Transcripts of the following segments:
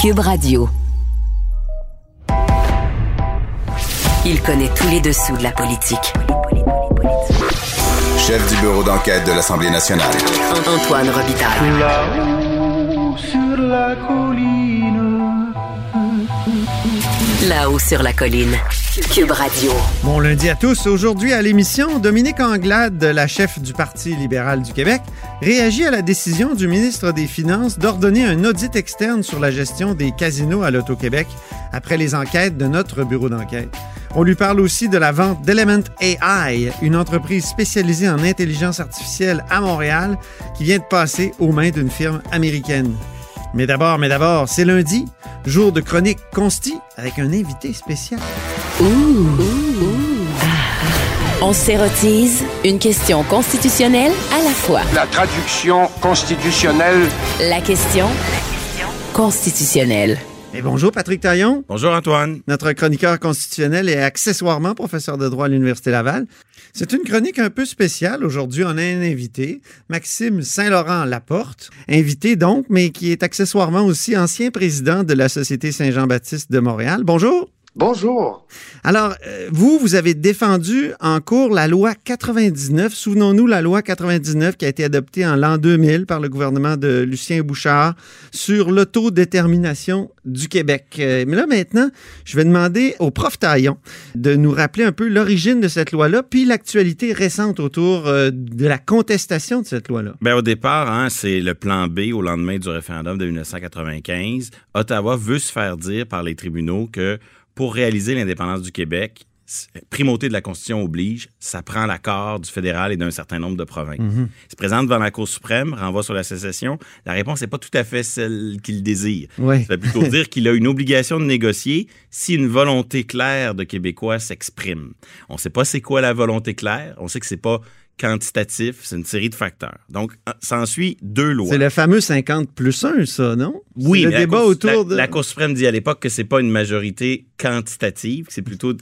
Cube Radio. Il connaît tous les dessous de la politique. Chef du bureau d'enquête de l'Assemblée nationale. Antoine Robitaille. Là-haut sur la colline. Là-haut sur la colline. Cube Radio. Bon lundi à tous. Aujourd'hui à l'émission, Dominique Anglade, la chef du Parti libéral du Québec, réagit à la décision du ministre des Finances d'ordonner un audit externe sur la gestion des casinos à l'Auto-Québec après les enquêtes de notre bureau d'enquête. On lui parle aussi de la vente d'Element AI, une entreprise spécialisée en intelligence artificielle à Montréal qui vient de passer aux mains d'une firme américaine. Mais d'abord, mais d'abord, c'est lundi, jour de chronique consti avec un invité spécial. On s'érotise une question constitutionnelle à la fois. La traduction constitutionnelle. La question constitutionnelle. Et bonjour Patrick Taillon, Bonjour Antoine. notre chroniqueur constitutionnel et accessoirement professeur de droit à l'Université Laval. C'est une chronique un peu spéciale. Aujourd'hui, on a un invité, Maxime Saint-Laurent Laporte, invité donc, mais qui est accessoirement aussi ancien président de la Société Saint-Jean-Baptiste de Montréal. Bonjour. Bonjour. Alors, euh, vous, vous avez défendu en cours la loi 99. Souvenons-nous, la loi 99 qui a été adoptée en l'an 2000 par le gouvernement de Lucien Bouchard sur l'autodétermination du Québec. Euh, mais là, maintenant, je vais demander au prof Taillon de nous rappeler un peu l'origine de cette loi-là, puis l'actualité récente autour euh, de la contestation de cette loi-là. Ben, au départ, hein, c'est le plan B au lendemain du référendum de 1995. Ottawa veut se faire dire par les tribunaux que pour réaliser l'indépendance du Québec, primauté de la Constitution oblige, ça prend l'accord du fédéral et d'un certain nombre de provinces. Il se présente devant la Cour suprême, renvoie sur la sécession. La réponse n'est pas tout à fait celle qu'il désire. Oui. Ça veut plutôt dire qu'il a une obligation de négocier si une volonté claire de Québécois s'exprime. On ne sait pas c'est quoi la volonté claire. On sait que c'est pas quantitatif, c'est une série de facteurs. Donc, s'ensuit deux lois. C'est le fameux 50 plus 1, ça, non? Oui, le mais débat autour la, de... la Cour suprême dit à l'époque que c'est pas une majorité quantitative, que c'est plutôt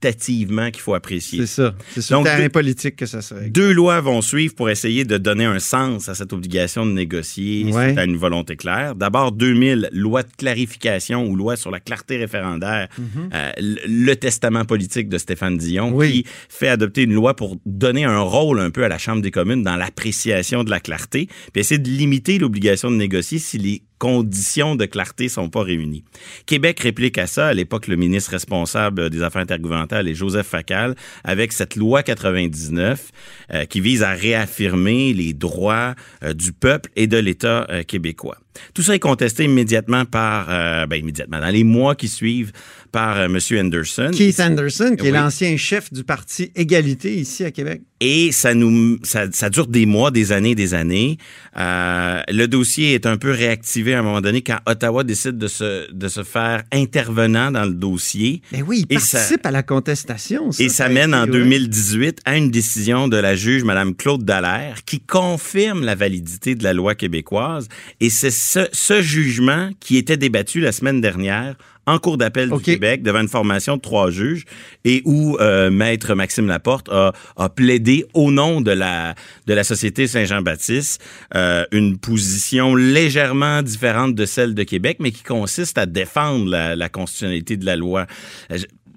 qualitativement qu'il faut apprécier. C'est ça. C'est sur le Donc, terrain deux- politique que ça serait. Deux lois vont suivre pour essayer de donner un sens à cette obligation de négocier Ouais. suite à une volonté claire. D'abord, 2000, loi de clarification ou loi sur la clarté référendaire, euh, le, le testament politique de Stéphane Dion, Mhm. Oui. qui fait adopter une loi pour donner un rôle un peu à la Chambre des communes dans l'appréciation de la clarté, puis essayer de limiter l'obligation de négocier si les conditions de clarté sont pas réunies. Québec réplique à ça, à l'époque, le ministre responsable des Affaires intergouvernementales est Joseph Facal, avec cette loi 99 euh, qui vise à réaffirmer les droits euh, du peuple et de l'État euh, québécois. Tout ça est contesté immédiatement par, ben immédiatement, dans les mois qui suivent, par euh, M. Anderson. Keith Anderson, qui est l'ancien chef du parti Égalité ici à Québec. Et ça nous, ça, ça dure des mois, des années, des années. Euh, le dossier est un peu réactivé à un moment donné quand Ottawa décide de se, de se faire intervenant dans le dossier. Mais oui, il Et ça- participe à la contestation. Et ça mène en ouais. 2018 à une décision de la juge Mme Claude Dallaire qui confirme la validité de la loi québécoise. Et c'est ce, ce jugement qui était débattu la semaine dernière en cour d'appel OK. du Québec devant une formation de trois juges et où euh, maître Maxime Laporte a, a plaidé au nom de la de la société Saint-Jean-Baptiste euh, une position légèrement différente de celle de Québec mais qui consiste à défendre la, la constitutionnalité de la loi.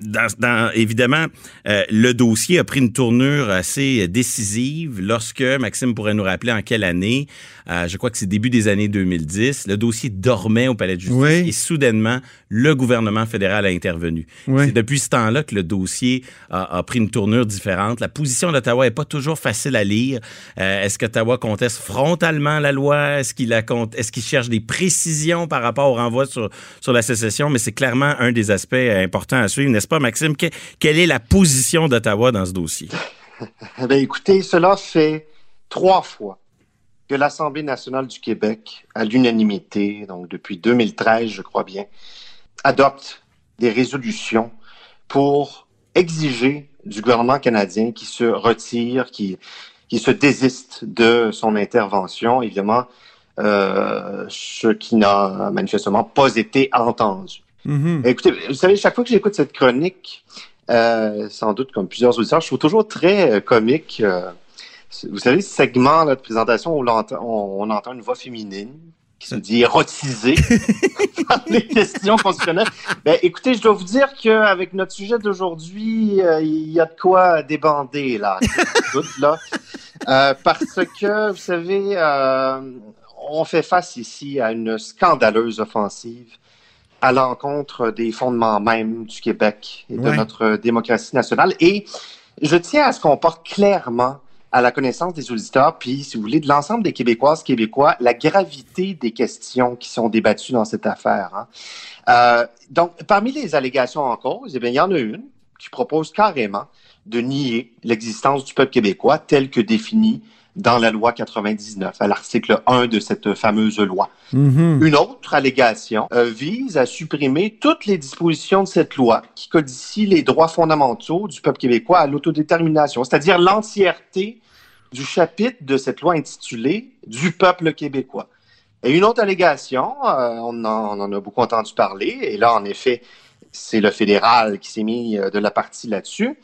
Je- dans, dans- évidemment, euh, le dossier a pris une tournure assez décisive lorsque, Maxime pourrait nous rappeler en quelle année, euh, je crois que c'est début des années 2010, le dossier dormait au Palais de justice Oui. et soudainement, le gouvernement fédéral a intervenu. Oui. C'est depuis ce temps-là que le dossier a, a pris une tournure différente. La position d'Ottawa est pas toujours facile à lire. Euh, est-ce qu'Ottawa conteste frontalement la loi? Est-ce qu'il est-ce qu'il cherche des précisions par rapport au renvoi sur, sur la sécession? Mais c'est clairement un des aspects importants à suivre, n'est-ce Maxime? Que- quelle est la position d'Ottawa dans ce dossier? Bien, écoutez, cela fait trois fois que l'Assemblée nationale du Québec, à l'unanimité, donc depuis 2013, je crois bien, adopte des résolutions pour exiger du gouvernement canadien qui se retire, qui, qui se désiste de son intervention, évidemment, euh, ce qui n'a manifestement pas été entendu. Mhm. Écoutez, vous savez, chaque fois que j'écoute cette chronique, euh, sans doute comme plusieurs auditeurs, je trouve toujours très euh, comique. euh, vous savez, ce segment là, de présentation où on, on entend une voix féminine qui se dit érotisée par les questions constitutionnelles. Ben, écoutez, je dois vous dire qu'avec notre sujet d'aujourd'hui, il y a de quoi débander, là. Tout, là. Parce que, vous savez, on fait face ici à une scandaleuse offensive à l'encontre des fondements même du Québec et de Ouais. notre démocratie nationale. Et je tiens à ce qu'on porte clairement à la connaissance des auditeurs, puis, si vous voulez, de l'ensemble des Québécoises, Québécois, la gravité des questions qui sont débattues dans cette affaire. hein. Euh, donc, parmi les allégations en cause, eh bien, il y en a une qui propose carrément de nier l'existence du peuple québécois tel que défini dans la loi 99, à l'article 1 de cette fameuse loi. Mhm. Une autre allégation euh, vise à supprimer toutes les dispositions de cette loi qui codifient les droits fondamentaux du peuple québécois à l'autodétermination, c'est-à-dire l'entièreté du chapitre de cette loi intitulée Du peuple québécois. Et une autre allégation, euh, on, en, on en a beaucoup entendu parler, et là, en effet, c'est le fédéral qui s'est mis euh, de la partie là-dessus.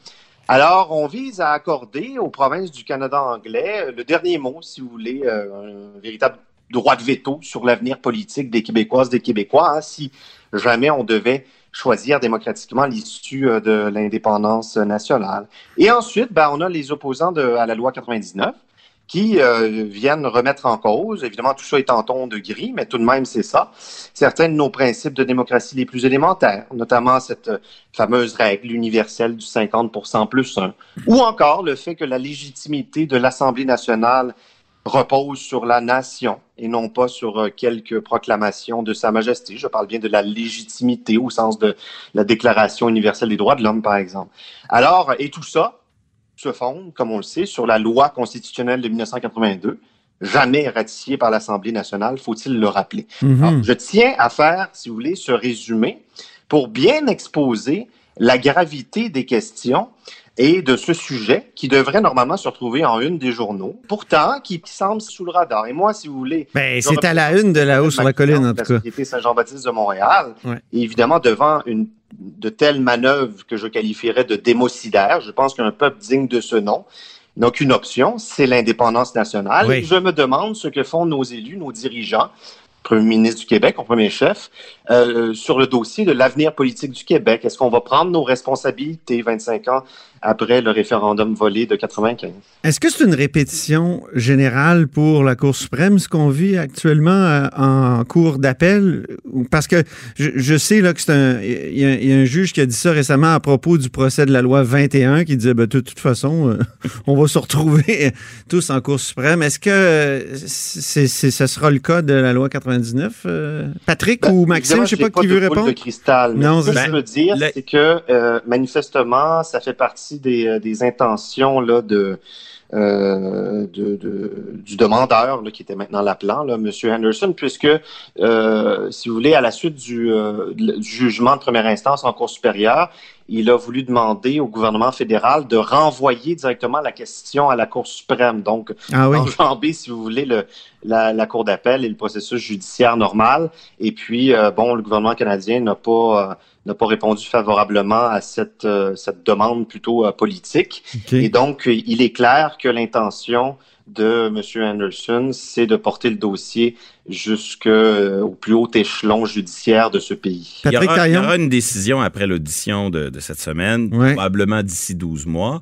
Alors, on vise à accorder aux provinces du Canada anglais euh, le dernier mot, si vous voulez, euh, un véritable droit de veto sur l'avenir politique des Québécoises, des Québécois, hein, si jamais on devait choisir démocratiquement l'issue euh, de l'indépendance nationale. Et ensuite, ben, on a les opposants de, à la loi 99 qui euh, viennent remettre en cause, évidemment tout ça est en ton de gris, mais tout de même c'est ça, certains de nos principes de démocratie les plus élémentaires, notamment cette euh, fameuse règle universelle du 50% plus 1, ou encore le fait que la légitimité de l'Assemblée nationale repose sur la nation et non pas sur euh, quelques proclamations de Sa Majesté. Je parle bien de la légitimité au sens de la Déclaration universelle des droits de l'homme, par exemple. Alors, et tout ça se fonde, comme on le sait, sur la loi constitutionnelle de 1982, jamais ratifiée par l'Assemblée nationale, faut-il le rappeler. Mhm. Alors, je tiens à faire, si vous voulez, ce résumé pour bien exposer la gravité des questions et de ce sujet qui devrait normalement se retrouver en une des journaux, pourtant qui, qui semble sous le radar. Et moi, si vous voulez, Ben, c'est à la une de là-haut sur la colline, en tout la cas. Société Saint-Jean-Baptiste de Montréal. Ouais. Et évidemment, devant une de telles manœuvres que je qualifierais de démocidaires, je pense qu'un peuple digne de ce nom n'a qu'une option, c'est l'indépendance nationale. Oui. Je me demande ce que font nos élus, nos dirigeants, Premier ministre du Québec, en premier chef, euh, sur le dossier de l'avenir politique du Québec. Est-ce qu'on va prendre nos responsabilités 25 ans après le référendum volé de 95? Est-ce que c'est une répétition générale pour la Cour suprême, ce qu'on vit actuellement euh, en cours d'appel? Parce que je, sais là, que. Il y, a- un juge qui a dit ça récemment à propos du procès de la loi 21 qui disait ben, de toute façon, euh, on va se retrouver tous en Cour suprême. Est-ce que c'est, c'est- ce sera le cas de la loi 99? euh, Patrick Ben, ou Maxime, je sais j'ai pas qui de veut boule répondre. de cristal. Mais Non, ce que je veux dire, Le- c'est que euh, manifestement, ça fait partie des, euh, des intentions là, de, euh, de, de- du demandeur, là, qui était maintenant l'appelant, là, M. Henderson, puisque, euh, si vous voulez, à la suite du, euh, du jugement de première instance en Cour supérieure, il a voulu demander au gouvernement fédéral de renvoyer directement la question à la Cour suprême. Donc, Ah oui. enjamber, si vous voulez, le, la, la Cour d'appel et le processus judiciaire normal. Et puis, euh, bon, le gouvernement canadien n'a pas, euh, n'a pas répondu favorablement à cette, euh, cette demande plutôt politique. Et donc, il est clair que l'intention de M. Anderson, c'est de porter le dossier jusqu'au plus haut échelon judiciaire de ce pays. Il y, aura, il y Taillon? aura une décision après l'audition de, de cette semaine, Ouais. probablement d'ici 12 mois.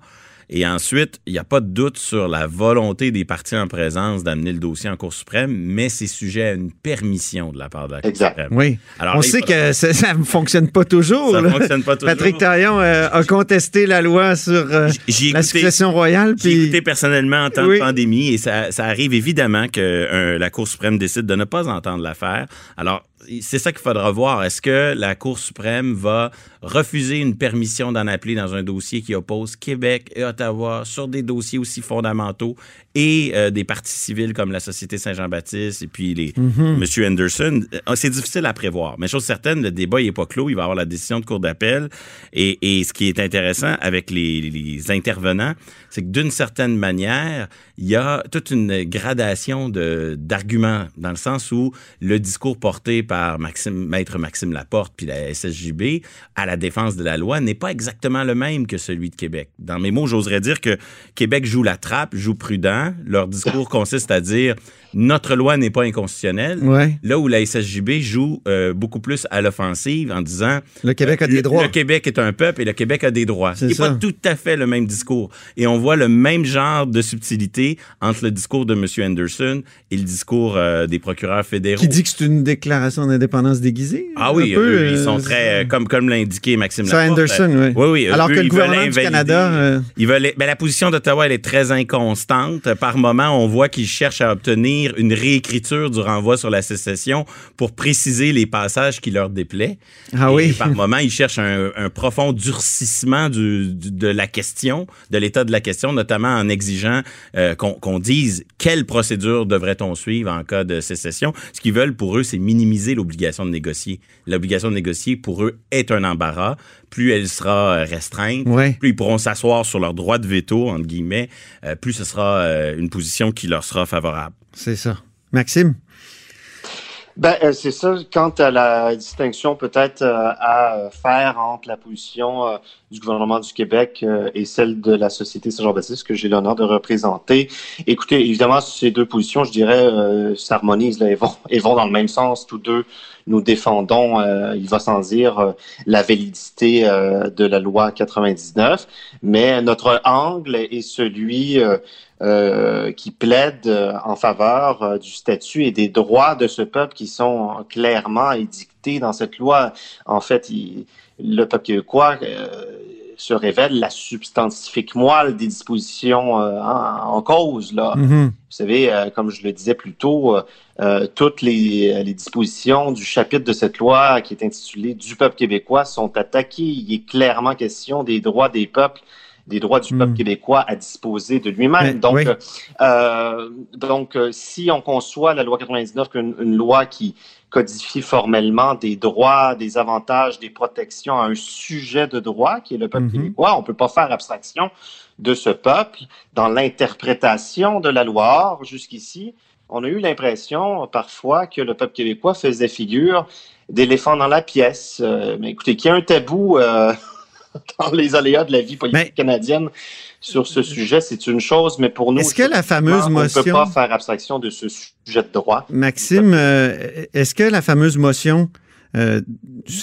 Et ensuite, il n'y a pas de doute sur la volonté des partis en présence d'amener le dossier en Cour suprême, mais c'est sujet à une permission de la part de la Cour Exact. suprême. Oui. Alors On là, sait que ça- ne fonctionne pas toujours. ça là. fonctionne pas toujours. Patrick Taillon euh, a contesté la loi sur euh, la succession royale. j'ai écouté personnellement en temps Oui. de pandémie et ça, ça arrive évidemment que euh, la Cour suprême décide de ne pas entendre l'affaire. Alors, c'est ça qu'il faudra voir. Est-ce que la Cour suprême va refuser une permission d'en appeler dans un dossier qui oppose Québec et Ottawa sur des dossiers aussi fondamentaux et euh, des partis civils comme la Société Saint-Jean-Baptiste et puis les Mhm. Monsieur Anderson, euh, c'est difficile à prévoir. Mais chose certaine, le débat n'est pas clos. Il va y avoir la décision de cour d'appel. Et, et ce qui est intéressant avec les, les intervenants, c'est que d'une certaine manière, il y a toute une gradation de d'arguments dans le sens où le discours porté par Maxime, maître Maxime Laporte puis la SSJB à la défense de la loi n'est pas exactement le même que celui de Québec. Dans mes mots, j'oserais dire que Québec joue la trappe, joue prudent. Leur discours consiste à dire notre loi n'est pas inconstitutionnelle. Ouais. Là où la SSJB joue euh, beaucoup plus à l'offensive en disant Le Québec a des le- droits. Le Québec est un peuple et le Québec a des droits. C'est pas tout à fait le même discours. Et on voit le même genre de subtilité entre le discours de M. Anderson et le discours euh, des procureurs fédéraux. Qui dit que c'est une déclaration d'indépendance déguisée? Ah oui, un peu, eux, ils euh, sont très, euh, comme, comme l'a indiqué Maxime Ça, Laporte. Anderson, euh, oui. Oui, oui. Alors eux, que le gouvernement du Canada, euh, Ils veulent, ben, la position d'Ottawa, elle est très inconstante. Par moment, on voit qu'ils cherchent à obtenir une réécriture du renvoi sur la sécession pour préciser les passages qui leur déplaient. Ah Et oui. par moment, ils cherchent un, un profond durcissement du- du- de la question, de l'état de la question, notamment en exigeant euh, qu'on qu'on dise quelle procédure devrait-on suivre en cas de sécession. Ce qu'ils veulent pour eux, c'est minimiser l'obligation de négocier. L'obligation de négocier, pour eux, est un embarras. Plus elle sera euh, restreinte, Ouais. plus ils pourront s'asseoir sur leur droit de veto, entre guillemets, euh, plus ce sera euh, une position qui leur sera favorable. c'est ça. Maxime? Ben, euh, c'est ça. Quant à la distinction peut-être euh, à faire entre la position euh, du gouvernement du Québec euh, et celle de la Société Saint-Jean-Baptiste que j'ai l'honneur de représenter. Écoutez, évidemment, ces deux positions, je dirais, euh, s'harmonisent. Elles vont, elles vont dans le même sens. Tous deux, nous défendons, euh, il va sans dire, euh, la validité euh, de la loi 99. Mais notre angle est celui euh, euh, qui plaide en faveur du statut et des droits de ce peuple qui sont clairement édictés dans cette loi. En fait, il- le peuple québécois se révèle la substantifique moelle des dispositions euh, en, en cause. Là. Mhm. Vous savez, euh, comme je le disais plus tôt, euh, toutes les, les dispositions du chapitre de cette loi qui est intitulé Du peuple québécois sont attaquées. Il est clairement question des droits des peuples, des droits du Mm. peuple québécois à disposer de lui-même. Donc, oui. euh, donc si on conçoit la loi 99 comme une, une loi qui codifie formellement des droits, des avantages, des protections à un sujet de droit qui est le peuple Mhm. québécois, on peut pas faire abstraction de ce peuple dans l'interprétation de la loi. Or, jusqu'ici, on a eu l'impression parfois que le peuple québécois faisait figure d'éléphant dans la pièce. Euh, mais écoutez, qu'il y a un tabou euh, dans les aléas de la vie politique canadienne sur ce sujet, c'est une chose, mais pour nous, Est-ce que la fameuse on ne peut pas faire abstraction de ce sujet de droit. Maxime, euh, est-ce que la fameuse motion euh,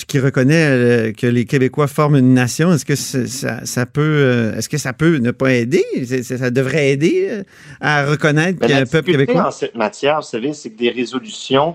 qui reconnaît euh, que les Québécois forment une nation, est-ce que ça, ça peut, euh, est-ce que ça peut ne pas aider? Ça devrait aider à reconnaître Mais qu'il y a un peuple québécois? en cette matière, vous savez, c'est que des résolutions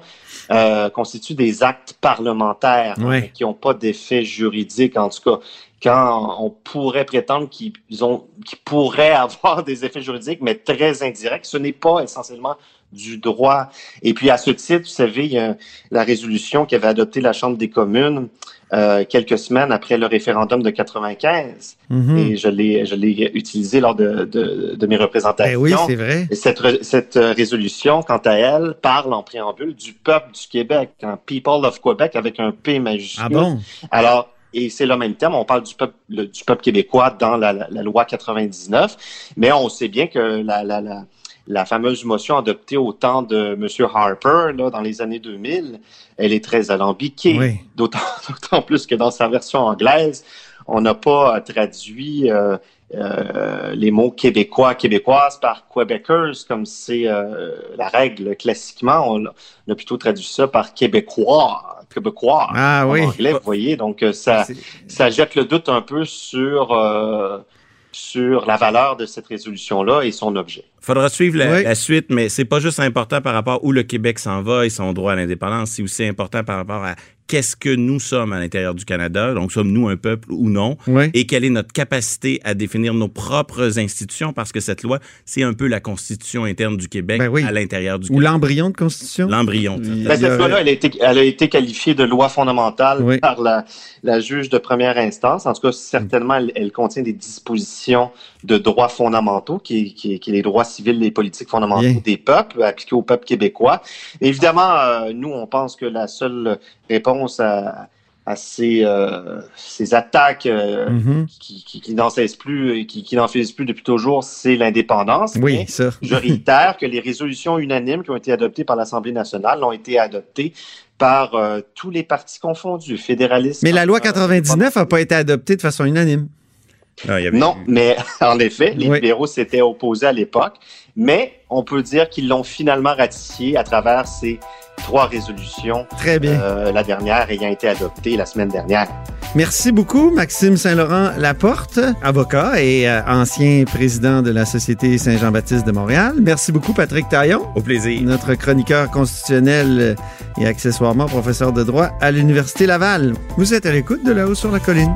euh, constituent des actes parlementaires hein, qui n'ont pas d'effet juridique, en tout cas. Quand on pourrait prétendre qu'ils ont, qu'ils pourraient avoir des effets juridiques, mais très indirects, ce n'est pas essentiellement du droit. Et puis, à ce titre, vous savez, il y a la résolution qu'avait adoptée la Chambre des communes euh, quelques semaines après le référendum de 95. Mhm. Et je l'ai, je l'ai utilisé lors de, de, de mes représentations. Ben oui, c'est vrai. Et cette, cette euh, résolution, quant à elle, parle en préambule du peuple du Québec, un People of Quebec avec un P majuscule. Ah bon? Alors, et c'est le même terme, on parle du peuple, le- du peuple québécois dans la, la- la loi 99, mais on sait bien que la, la, la, fameuse motion adoptée au temps de M. Harper, là, dans les années 2000, elle est très alambiquée, Oui. d'autant d'autant plus que dans sa version anglaise, on n'a pas traduit euh, euh, les mots québécois, québécoises par Québecers, comme c'est euh, la règle classiquement. On, a plutôt traduit ça par québécois, québécois Ah en oui. anglais, vous voyez. Donc, euh, ça, ça jette le doute un peu sur, euh, sur la valeur de cette résolution-là et son objet. Faudra suivre la, Oui. la suite, mais c'est pas juste important par rapport où le Québec s'en va et son droit à l'indépendance, c'est aussi important par rapport à qu'est-ce que nous sommes à l'intérieur du Canada, donc sommes-nous un peuple ou non, Oui. et quelle est notre capacité à définir nos propres institutions, parce que cette loi, c'est un peu la constitution interne du Québec Ben oui. à l'intérieur du Ou Québec. l'embryon de constitution? L'embryon. Ben, a- cette loi-là, elle, a été- elle a été qualifiée de loi fondamentale Oui. par la, la juge de première instance. En tout cas, certainement, elle, elle contient des dispositions de droits fondamentaux, qui, qui, qui est les droits civils et politiques fondamentaux Bien. des peuples, appliqués au peuple québécois. Évidemment, euh, nous, on pense que la seule réponse à, à ces, euh, ces attaques euh, Mhm. qui, qui, qui n'en cessent plus et qui, qui n'en finissent plus depuis toujours, c'est l'indépendance. Oui, Mais ça. je réitère que les résolutions unanimes qui ont été adoptées par l'Assemblée nationale ont été adoptées par euh, tous les partis confondus, fédéralistes. Mais la loi euh, 99 n'a pas été adoptée de façon unanime. Il y avait- Non, mais en effet, les Oui. libéraux s'étaient opposés à l'époque, mais on peut dire qu'ils l'ont finalement ratifié à travers ces trois résolutions, Très bien. euh, la dernière ayant été adoptée la semaine dernière. Merci beaucoup, Maxime Saint-Laurent Laporte, avocat et euh, ancien président de la Société Saint-Jean-Baptiste de Montréal. Merci beaucoup, Patrick Taillon, Au plaisir. notre chroniqueur constitutionnel et accessoirement professeur de droit à l'Université Laval. Vous êtes à l'écoute de là-haut sur la colline.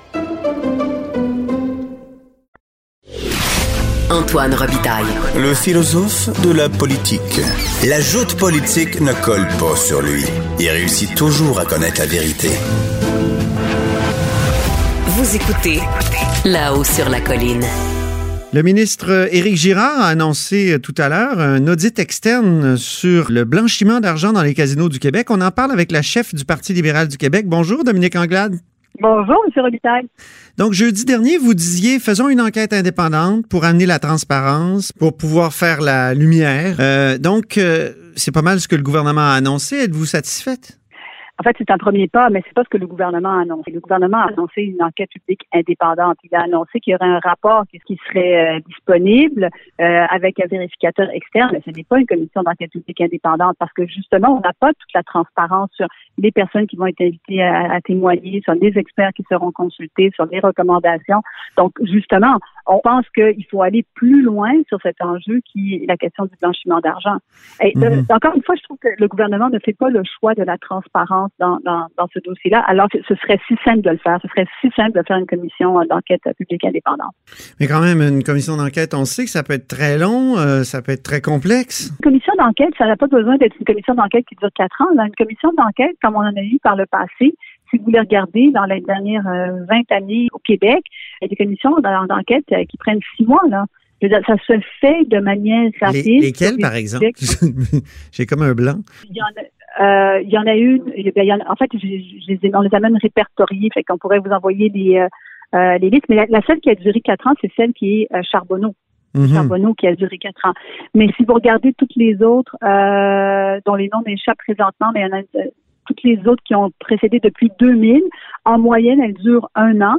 Antoine Robitaille. Le philosophe de la politique. La joute politique ne colle pas sur lui. Il réussit toujours à connaître la vérité. Vous écoutez là-haut sur la colline. Le ministre Éric Girard a annoncé euh, tout à l'heure un audit externe sur le blanchiment d'argent dans les casinos du Québec. On en parle avec la chef du Parti libéral du Québec. Bonjour, Dominique Anglade. Bonjour, M. Robitaille. Donc, jeudi dernier, vous disiez, faisons une enquête indépendante pour amener la transparence, pour pouvoir faire la lumière. Euh, donc, euh, c'est pas mal ce que le gouvernement a annoncé. Êtes-vous satisfaite? En fait, c'est un premier pas, mais c'est pas ce que le gouvernement a annoncé. Le gouvernement a annoncé une enquête publique indépendante. Il a annoncé qu'il y aurait un rapport qui serait euh, disponible euh, avec un vérificateur externe, mais ce n'est pas une commission d'enquête publique indépendante parce que justement, on n'a pas toute la transparence sur les personnes qui vont être invitées à, à témoigner, sur les experts qui seront consultés, sur les recommandations. Donc, justement, on pense qu'il faut aller plus loin sur cet enjeu qui est la question du blanchiment d'argent. Et euh, Mhm. encore une fois, je trouve que le gouvernement ne fait pas le choix de la transparence dans, dans, dans ce dossier-là, alors que ce serait si simple de le faire. Ce serait si simple de faire une commission euh, d'enquête euh, publique indépendante. Mais quand même, une commission d'enquête, on sait que ça peut être très long, euh, ça peut être très complexe. Une commission d'enquête, ça n'a pas besoin d'être une commission d'enquête qui dure quatre ans. Là. Une commission d'enquête, comme on en a eu par le passé, si vous voulez regarder dans les dernières euh, 20 années au Québec, il y a des commissions d'en- d'enquête qui prennent six mois. Là. Ça se fait de manière rapide. Les- lesquelles, par exemple? J'ai comme un blanc. Il y en a, euh, il y en a une. il y en en fait, je, je on les a même répertoriées. Fait qu'on pourrait vous envoyer les, euh, euh, les listes. Mais la, la seule qui a duré quatre ans, c'est celle qui est euh, Charbonneau. Mhm. Charbonneau qui a duré quatre ans. Mais si vous regardez toutes les autres, euh, dont les noms m'échappent présentement, mais il y en a toutes les autres qui ont précédé depuis 2000, en moyenne, elles durent un an.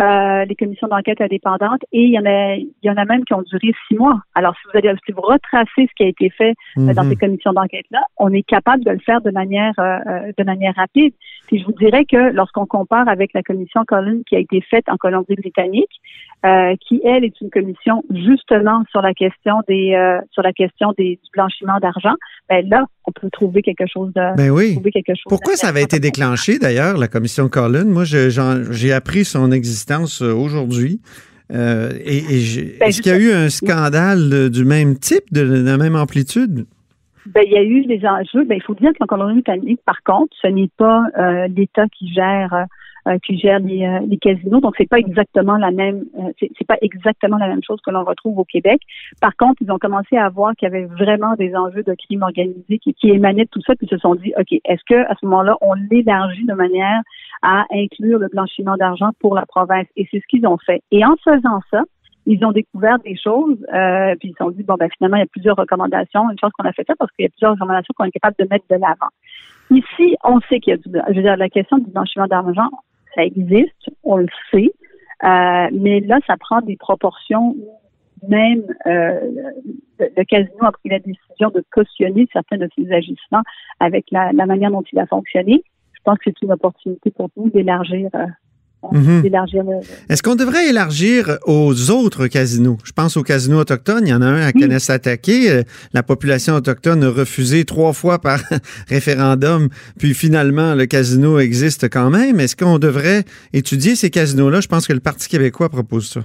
Euh, les commissions d'enquête indépendantes et il y en a il y en a même qui ont duré six mois. Alors si vous allez si vous retracez ce qui a été fait euh, dans Mhm. ces commissions d'enquête là, on est capable de le faire de manière euh, euh, de manière rapide. Puis je vous dirais que lorsqu'on compare avec la commission Collins qui a été faite en Colombie-Britannique, euh, qui elle est une commission justement sur la question des euh, sur la question des du blanchiment d'argent, ben là on peut trouver quelque chose de Ben oui. trouver quelque chose. Pourquoi ça avait été déclenché, d'ailleurs, la commission Collin? Moi, j'ai appris son existence euh, aujourd'hui. Euh, et Ben, est-ce qu'il y a eu un scandale de- du même type, de, de la même amplitude? Ben, il y a eu des enjeux. Ben, il faut dire qu'en Colombie-Britannique, par contre, ce n'est pas euh, l'État qui gère qui gère les, euh, les casinos, donc c'est pas exactement la même euh, c'est pas exactement la même chose que l'on retrouve au Québec. Par contre, ils ont commencé à voir qu'il y avait vraiment des enjeux de crime organisé qui, qui émanaient de tout ça, puis ils se sont dit, ok, est-ce que à ce moment-là, on l'élargit de manière à inclure le blanchiment d'argent pour la province? Et c'est ce qu'ils ont fait. Et en faisant ça, ils ont découvert des choses, euh, puis ils se sont dit, bon, ben finalement, il y a plusieurs recommandations. Une chose qu'on a fait ça parce qu'il y a plusieurs recommandations qu'on est capable de mettre de l'avant. Ici, on sait qu'il y a du, je veux dire, la question du blanchiment d'argent, ça existe, on le sait, euh, mais là, ça prend des proportions même euh, le, casino a pris la décision de cautionner certains de ses agissements avec la, manière dont il a fonctionné. Je pense que c'est une opportunité pour nous d'élargir euh, Mhm. Est-ce qu'on devrait élargir aux autres casinos? Je pense aux casinos autochtones. Il y en a un à oui. attaqué. Euh, la population autochtone a refusé trois fois par référendum. Puis finalement, le casino existe quand même. Est-ce qu'on devrait étudier ces casinos-là? Je pense que le Parti québécois propose ça.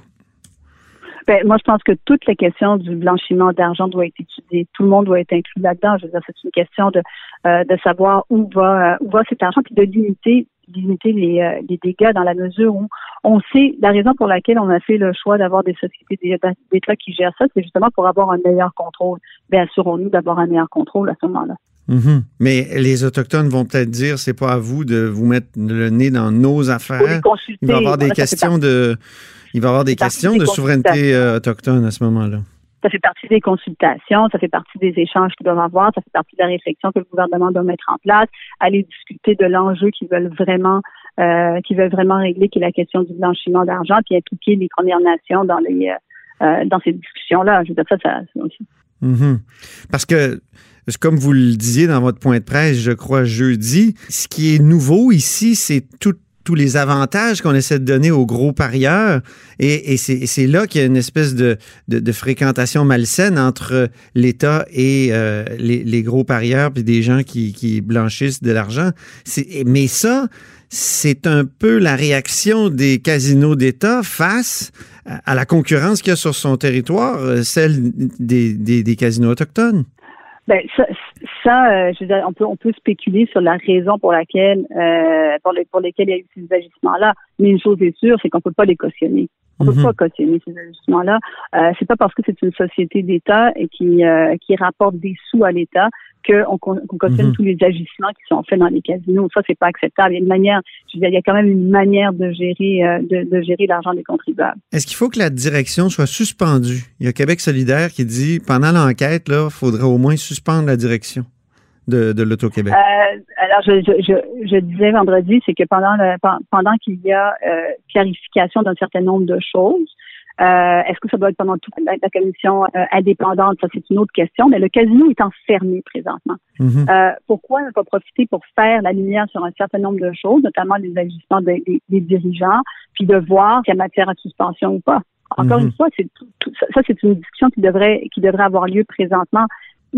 Ben, moi, je pense que toute la question du blanchiment d'argent doit être étudiée. Tout le monde doit être inclus là-dedans. Je veux dire, c'est une question de, euh, de savoir où va, euh, où va cet argent, puis de limiter limiter les, euh, les, dégâts dans la mesure où on sait la raison pour laquelle on a fait le choix d'avoir des sociétés d'État qui gèrent ça, c'est justement pour avoir un meilleur contrôle. Bien, assurons-nous d'avoir un meilleur contrôle à ce moment-là. Mm-hmm. Mais les Autochtones vont peut-être dire c'est pas à vous de vous mettre le nez dans nos affaires. Il va y avoir des questions de il va avoir des questions de souveraineté euh, autochtone à ce moment-là. Ça fait partie des consultations, ça fait partie des échanges qu'ils doivent avoir, ça fait partie de la réflexion que le gouvernement doit mettre en place, aller discuter de l'enjeu qu'ils veulent vraiment euh, qu'ils veulent vraiment régler, qui est la question du blanchiment d'argent, puis impliquer les Premières Nations dans les euh, euh dans ces discussions-là. Je veux dire ça, ça, aussi. Mm-hmm. Parce que comme vous le disiez dans votre point de presse, je crois jeudi, ce qui est nouveau ici, c'est tout tous les avantages qu'on essaie de donner aux gros parieurs. Et, c'est là qu'il y a une espèce de, fréquentation malsaine entre l'État et euh, les, gros parieurs, puis des gens qui, blanchissent de l'argent. Mais ça, c'est un peu la réaction des casinos d'État face à la concurrence qu'il y a sur son territoire, euh, celle des casinos autochtones. Ben, ça, ça euh, je veux dire, on peut on peut spéculer sur la raison pour laquelle euh, pour, les, pour lesquels il y a eu ces agissements-là. Mais une chose est sûre, c'est qu'on peut pas les cautionner. On ne peut mhm. pas cautionner ces ajustements-là. Euh, c'est pas parce que c'est une société d'État et qui, euh, qui rapporte des sous à l'État qu'on qu cautionne mhm. tous les agissements qui sont faits dans les casinos. Ça, c'est pas acceptable. Il y a une manière, je veux dire, il y a quand même une manière de gérer, euh, de, de, gérer l'argent des contribuables. Est-ce qu'il faut que la direction soit suspendue? Il y a Québec solidaire qui dit, pendant l'enquête, là, il faudrait au moins suspendre la direction de, de l'Auto-Québec? Euh, alors, je, je, je, disais vendredi, c'est que pendant le, pendant qu'il y a euh, clarification d'un certain nombre de choses, euh, est-ce que ça doit être pendant toute la, commission euh, indépendante? Ça, c'est une autre question. Mais le casino est enfermé présentement. Mm-hmm. euh, pourquoi ne pas profiter pour faire la lumière sur un certain nombre de choses, notamment les agissements des, des, dirigeants, puis de voir s'il y a matière à suspension ou pas? Encore mm-hmm. une fois, c'est ça, c'est une discussion qui devrait qui devrait avoir lieu présentement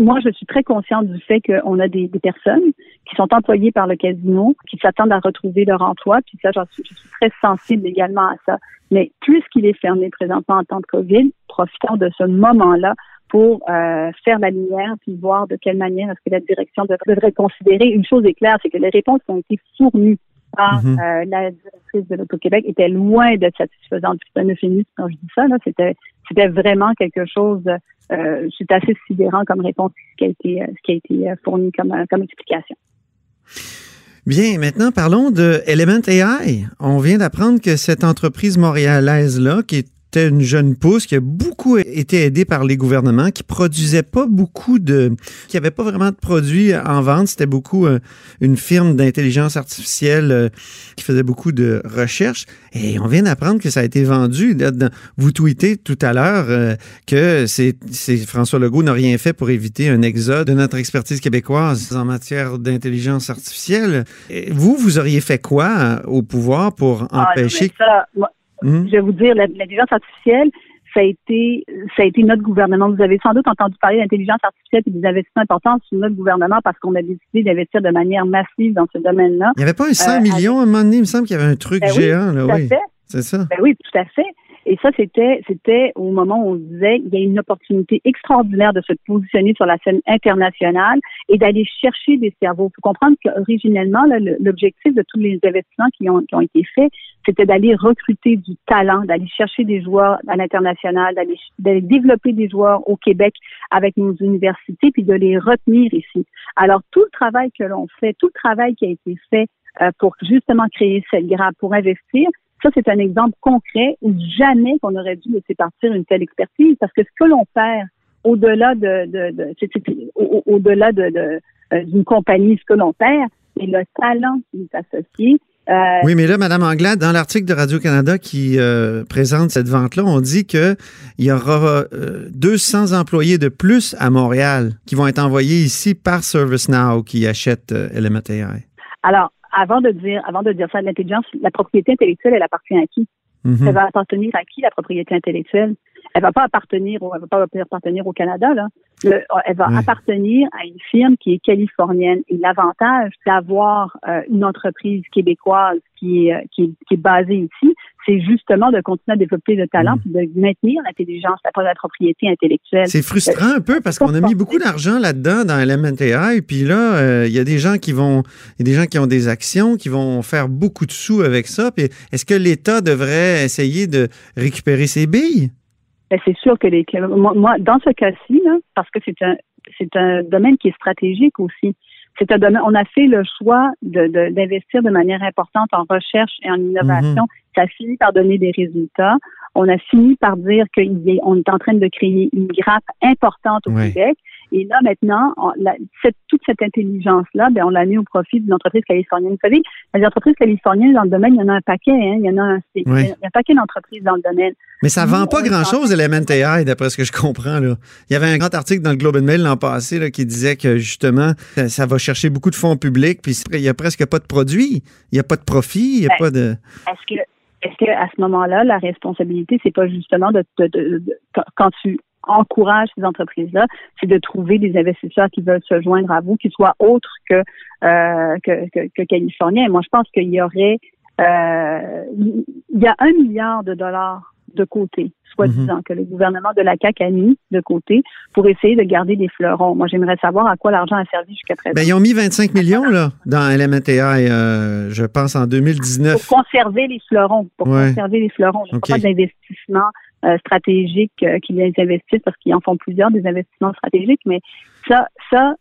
moi, je suis très consciente du fait qu'on a des, personnes qui sont employées par le casino, qui s'attendent à retrouver leur emploi, puis ça, suis, je suis très sensible également à ça. Mais puisqu'il est fermé présentement en temps de COVID, profitons de ce moment-là pour euh, faire la lumière puis voir de quelle manière est-ce que la direction devrait considérer. Une chose est claire, c'est que les réponses ont été fournies par mhm. euh, la directrice de l'Auto-Québec étaient loin d'être satisfaisantes. C'est un euphémisme quand je dis ça. Là, c'était c'était vraiment quelque chose. Euh, c'est assez sidérant comme réponse ce qui a été ce qui a été fourni comme comme explication. Bien, maintenant parlons de Element AI. On vient d'apprendre que cette entreprise montréalaise-là, qui est c'était une jeune pousse qui a beaucoup été aidée par les gouvernements, qui produisait pas beaucoup de, qui avait pas vraiment de produits en vente. C'était beaucoup euh, une firme d'intelligence artificielle euh, qui faisait beaucoup de recherches. Et on vient d'apprendre que ça a été vendu. Vous tweetez tout à l'heure euh, que c'est François Legault n'a rien fait pour éviter un exode de notre expertise québécoise en matière d'intelligence artificielle. vous, vous auriez fait quoi au pouvoir pour ah, empêcher Hmm? Je vais vous dire, l'intelligence artificielle, ça a été ça a été notre gouvernement. Vous avez sans doute entendu parler d'intelligence artificielle et des investissements importants sur notre gouvernement parce qu'on a décidé d'investir de manière massive dans ce domaine-là. Il n'y avait pas un 100 euh, millions à un moment donné, il me semble qu'il y avait un truc ben géant. là, oui. C'est ça. Ben oui, tout à fait. Et ça, c'était, c'était au moment où on disait il y a une opportunité extraordinaire de se positionner sur la scène internationale et d'aller chercher des cerveaux. Il faut comprendre qu'originellement, l'objectif de tous les investissements qui ont, qui ont été faits, c'était d'aller recruter du talent, d'aller chercher des joueurs à l'international, d'aller développer des joueurs au Québec avec nos universités, puis de les retenir ici. Alors, tout le travail que l'on fait, tout le travail qui a été fait euh, pour justement créer cette grappe, pour investir, ça, c'est un exemple concret où jamais qu'on aurait dû laisser partir une telle expertise parce que ce que l'on perd au-delà de, de, de au-delà de, euh, d'une compagnie, ce que l'on perd, c'est le talent qui est associé Euh, Oui, mais là, Madame Anglade, dans l'article de Radio-Canada qui euh, présente cette vente-là, on dit qu'il y aura euh, 200 employés de plus à Montréal qui vont être envoyés ici par ServiceNow qui achète euh, Element AI. Alors, avant de dire, avant de dire ça, l'intelligence, la propriété intellectuelle, elle appartient à qui? Mhm. Elle va appartenir à qui la propriété intellectuelle? Elle va pas appartenir, elle va pas appartenir au Canada là. Le- elle va appartenir à une firme qui est californienne. Et l'avantage d'avoir euh, une entreprise québécoise qui est, euh, qui est, qui est basée ici, c'est justement de continuer à développer le talent Mm. puis de maintenir l'intelligence, la, la propriété intellectuelle. C'est frustrant un peu parce qu'on a mis beaucoup d'argent là-dedans dans Element AI, puis là, euh, il y a des gens qui vont, il y a des gens qui ont des actions, qui vont faire beaucoup de sous avec ça. Puis est-ce que l'État devrait essayer de récupérer ses billes? Ben, c'est sûr que les moi, moi, dans ce cas-ci, là, parce que c'est un c'est un domaine qui est stratégique aussi. C'est un domaine. On a fait le choix de- de- d'investir de, manière importante en recherche et en innovation. Ça a fini par donner des résultats. On a fini par dire qu'on est en train de créer une grappe importante au. Québec. Et là, maintenant, on- la- cette- toute cette intelligence-là, ben, on l'a mis au profit d'une entreprise californienne. Vous savez, les entreprises californiennes dans le domaine, il y en a un paquet. Hein, il y en a un, il y a un paquet d'entreprises dans le domaine. Mais ça Nous, vend pas grand-chose, Element AI, d'après ce que je comprends. Là. Il y avait un grand article dans le Globe and Mail l'an passé là, qui disait que justement, ça, ça va chercher beaucoup de fonds publics, puis il y a presque pas de produits, il n'y a pas de profit, il n'y a Ben, pas de... Est-ce que, est-ce que à ce moment-là, la responsabilité, c'est pas justement de, de- de- de- quand- quand tu encourages ces entreprises-là, c'est de trouver des investisseurs qui veulent se joindre à vous, qui soient autres que euh, que, que, que californiens. Moi, je pense qu'il y aurait, euh, il y a un milliard de dollars de côté, soi-disant, que le gouvernement de la CAQ a mis de côté pour essayer de garder des fleurons. Moi, j'aimerais savoir à quoi l'argent a servi jusqu'à présent. Ben, ils ont mis 25 millions là, dans AI, euh, je pense, en 2019. pour conserver les fleurons, pour Ouais. conserver les fleurons. Je ne OK. pas d'investissement euh, stratégique euh, qu'ils les investissent parce qu'ils en font plusieurs des investissements stratégiques, mais ça, ça,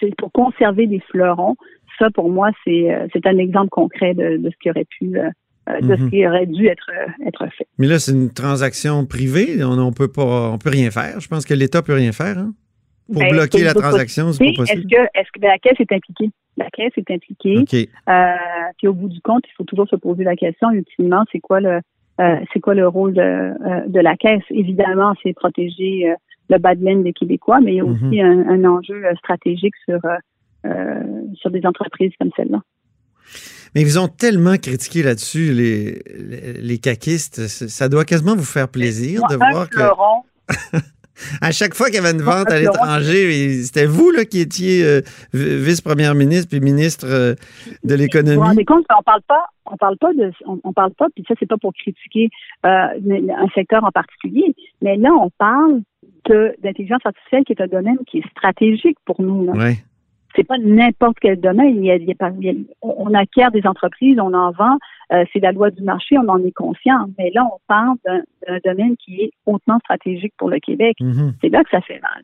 c'est pour conserver des fleurons. Ça, pour moi, c'est euh, c'est un exemple concret de, de ce qui aurait pu, euh, euh, de Mhm. ce qui aurait dû être euh, être fait. Mais là, c'est une transaction privée, on, on peut pas, on peut rien faire. Je pense que l'État peut rien faire. hein. Pour Ben, bloquer la transaction, c'est Est-ce possible. que, est-ce que ben, la caisse est impliquée? La caisse est impliquée. OK. Euh, puis au bout du compte, il faut toujours se poser la question ultimement, c'est quoi le euh, c'est quoi le rôle de, de la caisse? Évidemment, c'est protéger euh, le bas de laine des Québécois, mais il y a aussi un, un enjeu stratégique sur sur des entreprises comme celle-là. Mais ils ont tellement critiqué là-dessus, les, les, les caquistes. Ça doit quasiment vous faire plaisir de voir que à chaque fois qu'il y avait une vente à l'étranger, c'était vous là, qui étiez euh, vice-première ministre puis ministre euh, de Vous vous l'économie. rendez compte qu'on parle pas, on parle pas de, on, on parle pas, puis ça c'est pas pour critiquer euh, un secteur en particulier, mais là on parle de d'intelligence artificielle qui est un domaine qui est stratégique pour nous. Là. Ouais. C'est pas n'importe quel domaine. Il y a- il y a pas- il y a- on acquiert des entreprises, on en vend. euh, c'est la loi du marché, on en est conscient. Mais là, on parle d'un domaine qui est hautement stratégique pour le Québec. Mhm. C'est là que ça fait mal.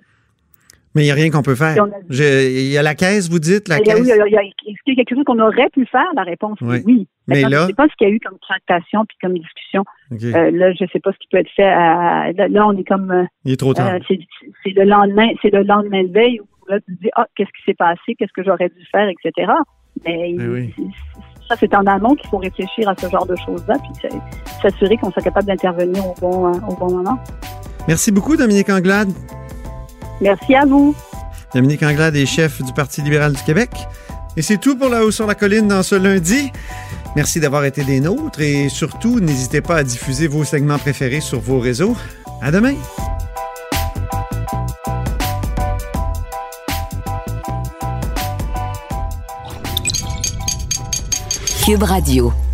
Mais il n'y a rien qu'on peut faire. A- Il y a la caisse, vous dites, la Il y a- caisse. oui, Est-ce qu'il y a quelque chose qu'on aurait pu faire? La réponse Oui. est oui. Mais là- je ne sais pas ce qu'il y a eu comme tractation puis comme discussion. Euh, là, je ne sais pas ce qui peut être fait. à- là, on est comme euh, il est trop tard. euh, c'est c'est le lendemain, c'est le lendemain de veille où là tu te dis ah qu'est-ce qui s'est passé, qu'est-ce que j'aurais dû faire, etc. Mais Eh oui. ça c'est en amont qu'il faut réfléchir à ce genre de choses-là, puis s'assurer qu'on soit capable d'intervenir au bon euh, au bon moment. Merci beaucoup, Dominique Anglade. Merci à vous. Dominique Anglade est chef du Parti libéral du Québec. Et c'est tout pour La Haut sur la Colline dans ce lundi. Merci d'avoir été des nôtres et surtout, n'hésitez pas à diffuser vos segments préférés sur vos réseaux. À demain! Cube Radio.